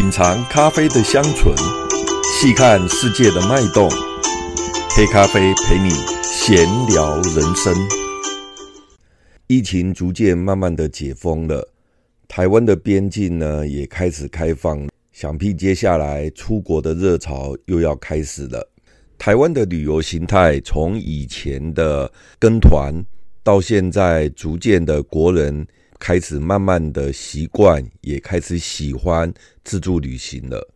品尝咖啡的香醇，细看世界的脉动。黑咖啡陪你闲聊人生。疫情逐渐慢慢的解封了，台湾的边境呢也开始开放，想必接下来出国的热潮又要开始了。台湾的旅游形态从以前的跟团，到现在逐渐的国人开始慢慢的习惯，也开始喜欢自助旅行了。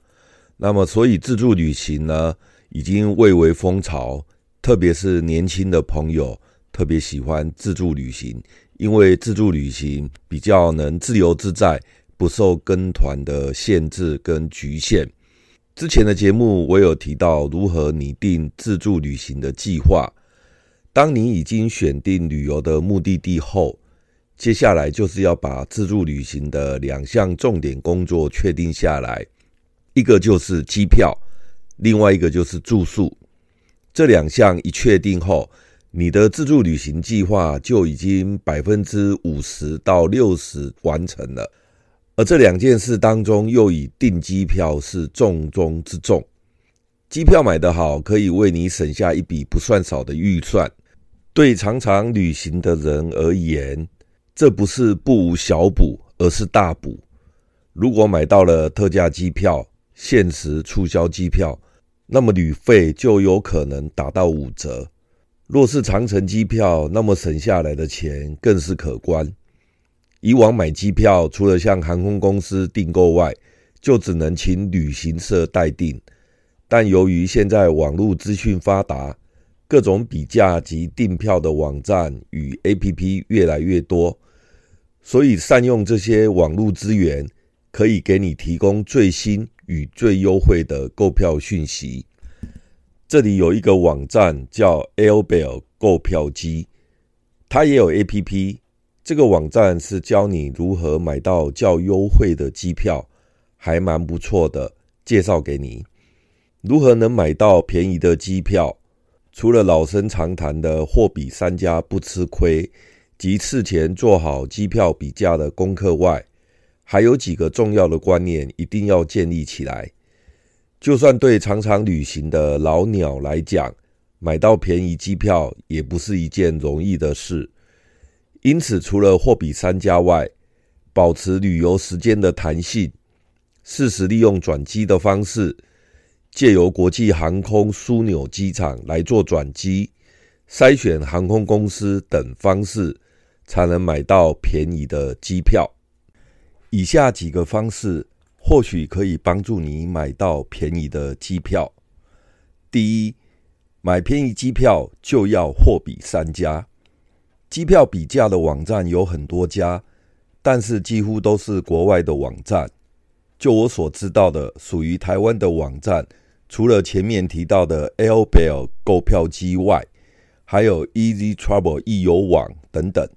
那么，所以自助旅行呢，已经蔚为风潮，特别是年轻的朋友特别喜欢自助旅行，因为自助旅行比较能自由自在，不受跟团的限制跟局限。之前的节目我有提到如何拟定自助旅行的计划。当你已经选定旅游的目的地后，接下来就是要把自助旅行的两项重点工作确定下来，一个就是机票，另外一个就是住宿。这两项一确定后，你的自助旅行计划就已经百分之五十到六十完成了。而这两件事当中，又以订机票是重中之重。机票买得好，可以为你省下一笔不算少的预算。对常常旅行的人而言，这不是不无小补，而是大补。如果买到了特价机票、限时促销机票，那么旅费就有可能打到五折。若是长程机票，那么省下来的钱更是可观。以往买机票，除了向航空公司订购外，就只能请旅行社代订。但由于现在网络资讯发达，各种比价及订票的网站与 APP 越来越多，所以善用这些网络资源，可以给你提供最新与最优惠的购票讯息。这里有一个网站叫 AirBell 购票机，它也有 APP。这个网站是教你如何买到较优惠的机票，还蛮不错的。介绍给你，如何能买到便宜的机票？除了老生常谈的货比三家不吃亏及事前做好机票比价的功课外，还有几个重要的观念一定要建立起来。就算对常常旅行的老鸟来讲，买到便宜机票也不是一件容易的事。因此，除了货比三家外，保持旅游时间的弹性，适时利用转机的方式，借由国际航空枢纽机场来做转机，筛选航空公司等方式，才能买到便宜的机票。以下几个方式或许可以帮助你买到便宜的机票。第一，买便宜机票就要货比三家。机票比价的网站有很多家，但是几乎都是国外的网站。就我所知道的，属于台湾的网站，除了前面提到的 Airblue 购票机外，还有 Easy Travel 易游网等等。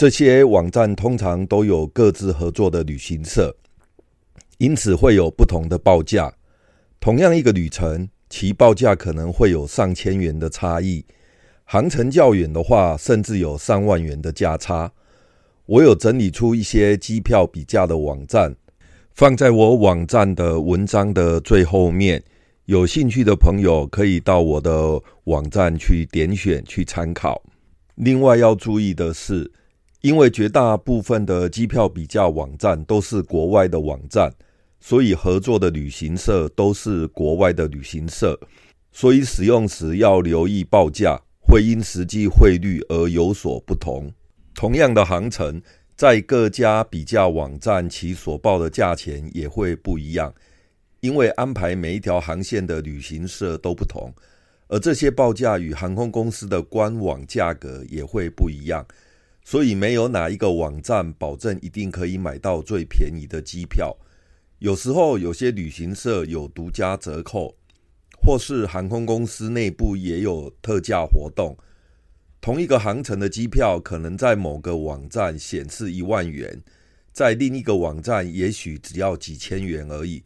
这些网站通常都有各自合作的旅行社，因此会有不同的报价。同样一个旅程，其报价可能会有上千元的差异。航程较远的话，甚至有上万元的价差。我有整理出一些机票比价的网站，放在我网站的文章的最后面。有兴趣的朋友可以到我的网站去点选去参考。另外要注意的是，因为绝大部分的机票比价网站都是国外的网站，所以合作的旅行社都是国外的旅行社，所以使用时要留意报价。会因实际汇率而有所不同。同样的航程，在各家比价网站，其所报的价钱也会不一样，因为安排每一条航线的旅行社都不同，而这些报价与航空公司的官网价格也会不一样，所以没有哪一个网站保证一定可以买到最便宜的机票。有时候有些旅行社有独家折扣。或是航空公司内部也有特价活动，同一个航程的机票可能在某个网站显示一万元，在另一个网站也许只要几千元而已。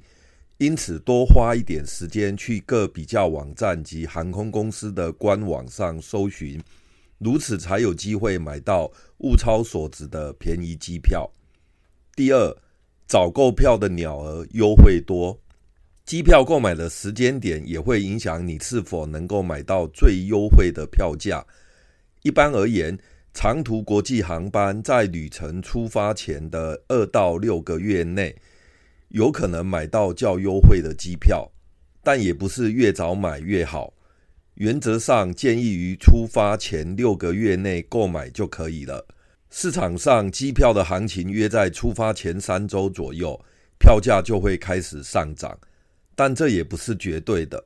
因此，多花一点时间去各比较网站及航空公司的官网上搜寻，如此才有机会买到物超所值的便宜机票。第二，早购票的鸟儿优惠多。机票购买的时间点也会影响你是否能够买到最优惠的票价。一般而言，长途国际航班在旅程出发前的二到六个月内，有可能买到较优惠的机票，但也不是越早买越好。原则上，建议于出发前六个月内购买就可以了。市场上机票的行情约在出发前三周左右，票价就会开始上涨。但这也不是绝对的，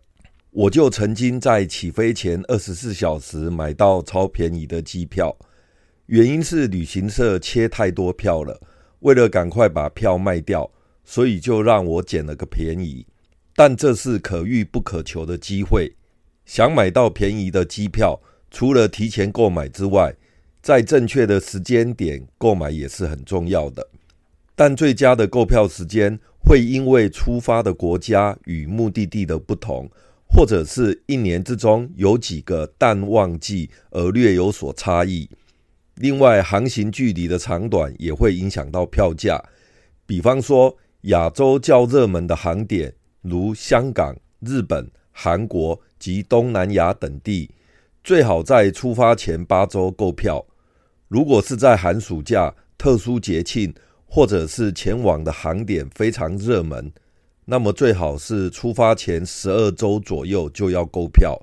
我就曾经在起飞前二十四小时买到超便宜的机票，原因是旅行社切太多票了，为了赶快把票卖掉，所以就让我捡了个便宜。但这是可遇不可求的机会，想买到便宜的机票，除了提前购买之外，在正确的时间点购买也是很重要的。但最佳的购票时间，会因为出发的国家与目的地的不同，或者是一年之中有几个淡旺季而略有所差异。另外，航行距离的长短也会影响到票价。比方说，亚洲较热门的航点，如香港、日本、韩国及东南亚等地，最好在出发前八周购票。如果是在寒暑假、特殊节庆，或者是前往的航点非常热门，那么最好是出发前十二周左右就要购票。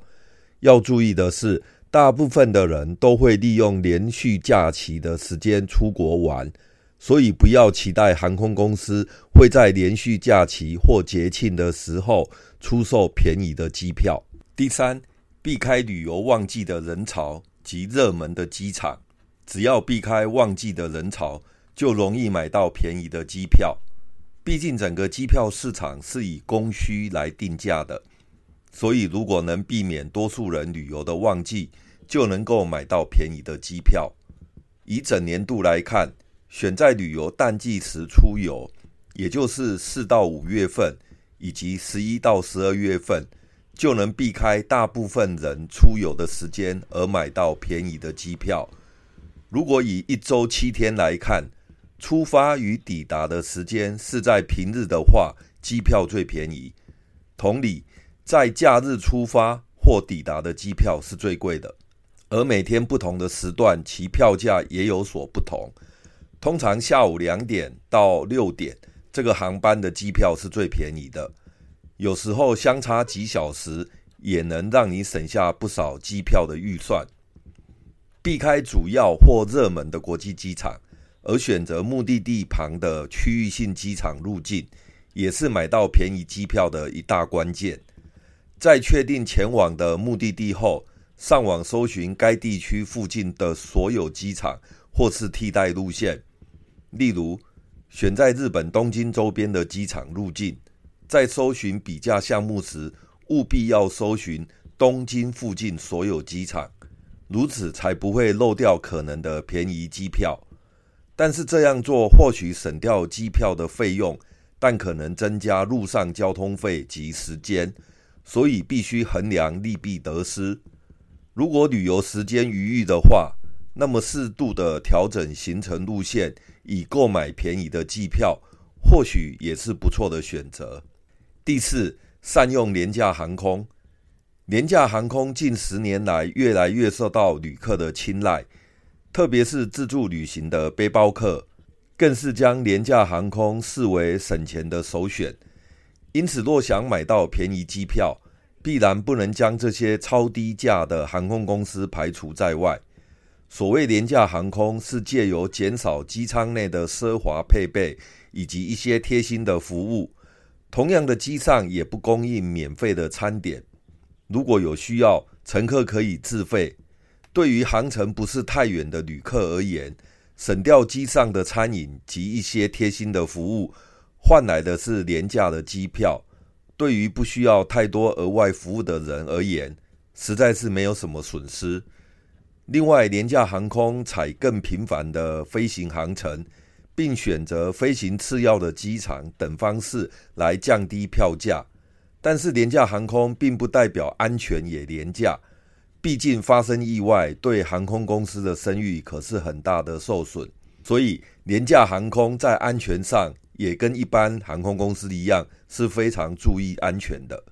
要注意的是，大部分的人都会利用连续假期的时间出国玩，所以不要期待航空公司会在连续假期或节庆的时候出售便宜的机票。第三，避开旅游旺季的人潮及热门的机场，只要避开旺季的人潮，就容易买到便宜的机票，毕竟整个机票市场是以供需来定价的，所以如果能避免多数人旅游的旺季，就能够买到便宜的机票。以整年度来看，选在旅游淡季时出游，也就是四到五月份以及十一到十二月份，就能避开大部分人出游的时间而买到便宜的机票。如果以一周七天来看，出发与抵达的时间是在平日的话，机票最便宜。同理，在假日出发或抵达的机票是最贵的。而每天不同的时段，其票价也有所不同。通常下午两点到六点，这个航班的机票是最便宜的。有时候相差几小时，也能让你省下不少机票的预算。避开主要或热门的国际机场。而选择目的地旁的区域性机场入境，也是买到便宜机票的一大关键。在确定前往的目的地后，上网搜寻该地区附近的所有机场或是替代路线。例如，选在日本东京周边的机场入境，在搜寻比价项目时，务必要搜寻东京附近所有机场，如此才不会漏掉可能的便宜机票。但是这样做或许省掉机票的费用，但可能增加路上交通费及时间，所以必须衡量利弊得失。如果旅游时间余裕的话，那么适度的调整行程路线，以购买便宜的机票，或许也是不错的选择。第四，善用廉价航空。廉价航空近十年来越来越受到旅客的青睐。特别是自助旅行的背包客，更是将廉价航空视为省钱的首选。因此，若想买到便宜机票，必然不能将这些超低价的航空公司排除在外。所谓廉价航空，是借由减少机舱内的奢华配备以及一些贴心的服务。同样的，机上也不供应免费的餐点，如果有需要，乘客可以自费。对于航程不是太远的旅客而言，省掉机上的餐饮及一些贴心的服务，换来的是廉价的机票。对于不需要太多额外服务的人而言，实在是没有什么损失。另外，廉价航空采更频繁的飞行航程，并选择飞行次要的机场等方式来降低票价。但是，廉价航空并不代表安全也廉价。毕竟发生意外，对航空公司的声誉可是很大的受损。所以廉价航空在安全上也跟一般航空公司一样，是非常注意安全的。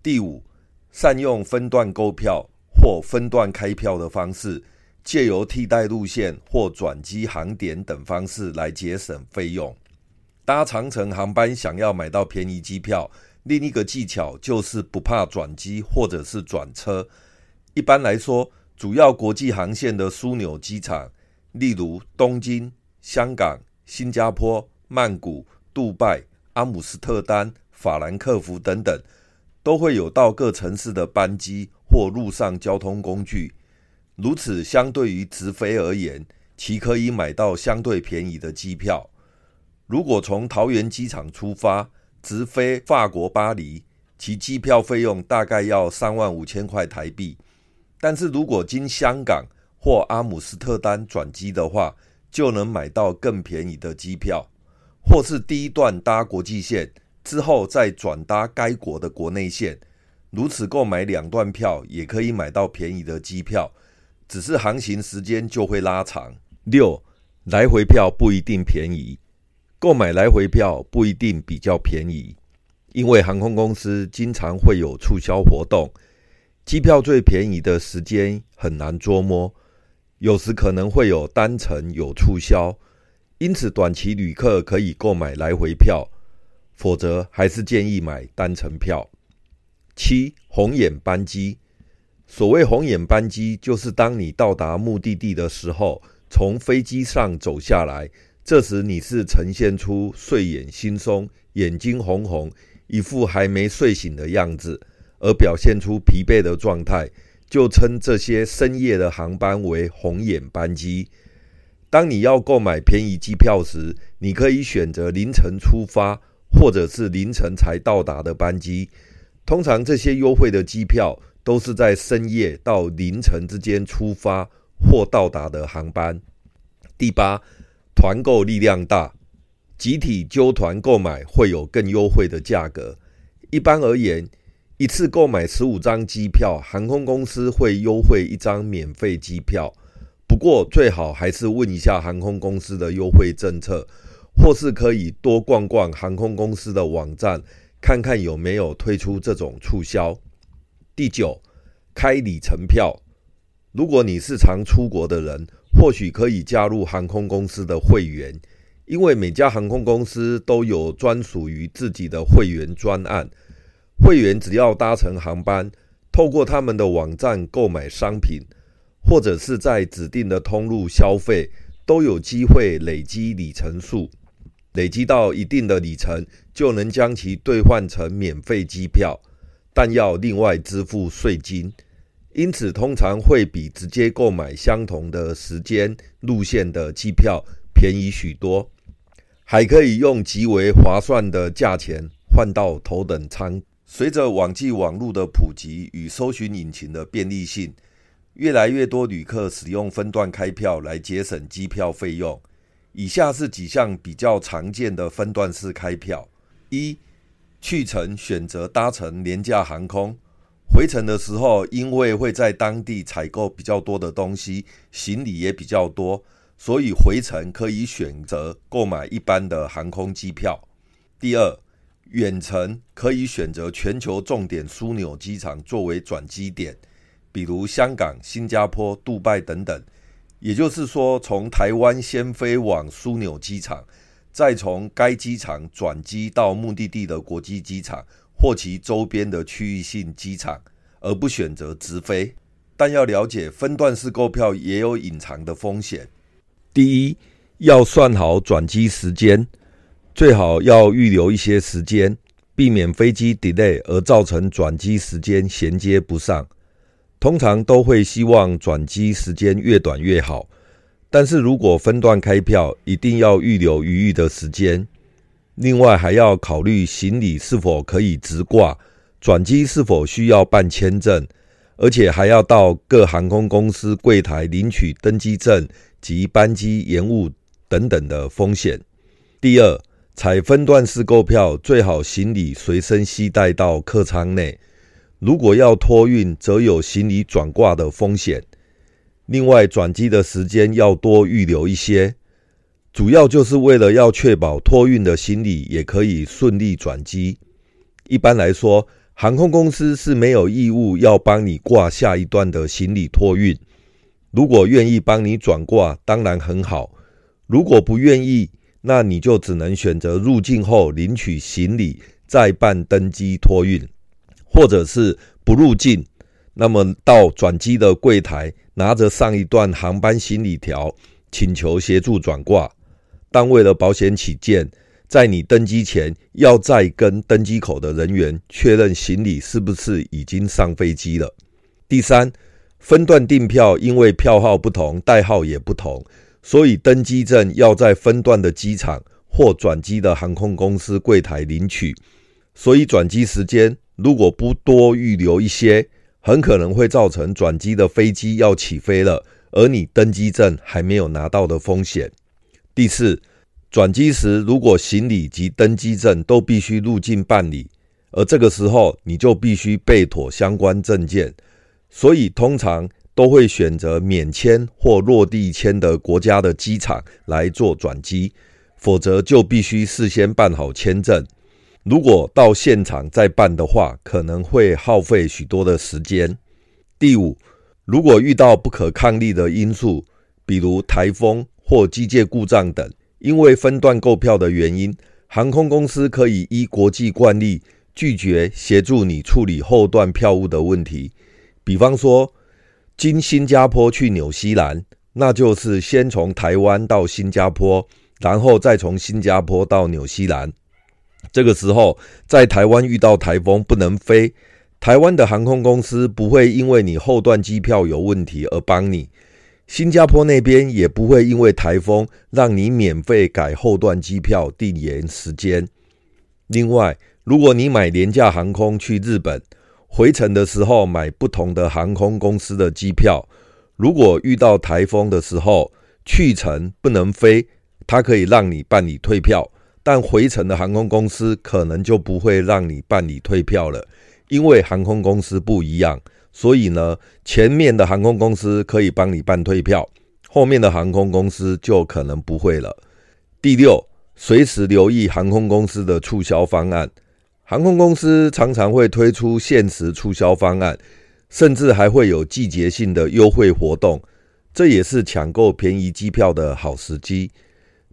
第五，善用分段购票或分段开票的方式，借由替代路线或转机航点等方式来节省费用。搭长程航班想要买到便宜机票，另一个技巧就是不怕转机或者是转车。一般来说，主要国际航线的枢纽机场，例如东京、香港、新加坡、曼谷、杜拜、阿姆斯特丹、法兰克福等等，都会有到各城市的班机或陆上交通工具。如此，相对于直飞而言，其可以买到相对便宜的机票。如果从桃园机场出发，直飞法国巴黎，其机票费用大概要三万五千块台币。但是如果经香港或阿姆斯特丹转机的话，就能买到更便宜的机票，或是第一段搭国际线之后再转搭该国的国内线，如此购买两段票也可以买到便宜的机票，只是航行时间就会拉长。六，来回票不一定便宜。购买来回票不一定比较便宜，因为航空公司经常会有促销活动，机票最便宜的时间很难捉摸，有时可能会有单程有促销，因此短期旅客可以购买来回票，否则还是建议买单程票。七，红眼班机，所谓红眼班机，就是当你到达目的地的时候，从飞机上走下来。这时你是呈现出睡眼惺忪、眼睛红红、一副还没睡醒的样子，而表现出疲惫的状态，就称这些深夜的航班为红眼班机。当你要购买便宜机票时，你可以选择凌晨出发，或者是凌晨才到达的班机。通常这些优惠的机票都是在深夜到凌晨之间出发或到达的航班。第八。团购力量大，集体揪团购买会有更优惠的价格。一般而言，一次购买十五张机票，航空公司会优惠一张免费机票。不过，最好还是问一下航空公司的优惠政策，或是可以多逛逛航空公司的网站，看看有没有推出这种促销。第九，开里程票。如果你是常出国的人，或许可以加入航空公司的会员，因为每家航空公司都有专属于自己的会员专案。会员只要搭乘航班，透过他们的网站购买商品，或者是在指定的通路消费，都有机会累积里程数。累积到一定的里程，就能将其兑换成免费机票，但要另外支付税金。因此，通常会比直接购买相同的时间路线的机票便宜许多，还可以用极为划算的价钱换到头等舱。随着网际网路的普及与搜寻引擎的便利性，越来越多旅客使用分段开票来节省机票费用。以下是几项比较常见的分段式开票：一、去程选择搭乘廉价航空。回程的时候，因为会在当地采购比较多的东西，行李也比较多，所以回程可以选择购买一般的航空机票。第二，远程可以选择全球重点枢纽机场作为转机点，比如香港、新加坡、杜拜等等。也就是说，从台湾先飞往枢纽机场，再从该机场转机到目的地的国际机场。或其周边的区域性机场，而不选择直飞。但要了解，分段式购票也有隐藏的风险。第一，要算好转机时间，最好要预留一些时间，避免飞机 delay 而造成转机时间衔接不上。通常都会希望转机时间越短越好，但是如果分段开票，一定要预留余裕的时间。另外还要考虑行李是否可以直挂，转机是否需要办签证，而且还要到各航空公司柜台领取登机证及班机延误等等的风险。第二，采分段式购票，最好行李随身携带到客舱内。如果要托运，则有行李转挂的风险。另外，转机的时间要多预留一些。主要就是为了要确保托运的行李也可以顺利转机。一般来说，航空公司是没有义务要帮你挂下一段的行李托运。如果愿意帮你转挂，当然很好；如果不愿意，那你就只能选择入境后领取行李，再办登机托运，或者是不入境，那么到转机的柜台拿着上一段航班行李条，请求协助转挂。但为了保险起见，在你登机前，要再跟登机口的人员确认行李是不是已经上飞机了。第三，分段订票，因为票号不同，代号也不同，所以登机证要在分段的机场或转机的航空公司柜台领取。所以转机时间如果不多预留一些，很可能会造成转机的飞机要起飞了，而你登机证还没有拿到的风险。第四。转机时，如果行李及登机证都必须入境办理，而这个时候你就必须备妥相关证件，所以通常都会选择免签或落地签的国家的机场来做转机，否则就必须事先办好签证。如果到现场再办的话，可能会耗费许多的时间。第五，如果遇到不可抗力的因素，比如台风或机械故障等。因为分段购票的原因，航空公司可以依国际惯例拒绝协助你处理后段票务的问题。比方说，经新加坡去纽西兰，那就是先从台湾到新加坡，然后再从新加坡到纽西兰。这个时候，在台湾遇到台风不能飞，台湾的航空公司不会因为你后段机票有问题而帮你。新加坡那边也不会因为台风让你免费改后段机票递延时间。另外，如果你买廉价航空去日本，回程的时候买不同的航空公司的机票，如果遇到台风的时候去程不能飞，它可以让你办理退票，但回程的航空公司可能就不会让你办理退票了，因为航空公司不一样。所以呢，前面的航空公司可以帮你办退票，后面的航空公司就可能不会了。第六，随时留意航空公司的促销方案，航空公司常常会推出限时促销方案，甚至还会有季节性的优惠活动，这也是抢购便宜机票的好时机。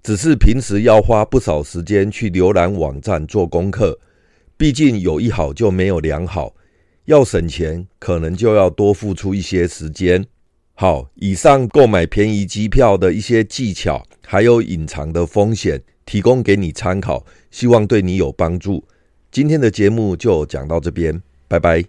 只是平时要花不少时间去浏览网站做功课，毕竟有一好就没有两好。要省钱，可能就要多付出一些时间。好，以上购买便宜机票的一些技巧，还有隐藏的风险，提供给你参考，希望对你有帮助。今天的节目就讲到这边，拜拜。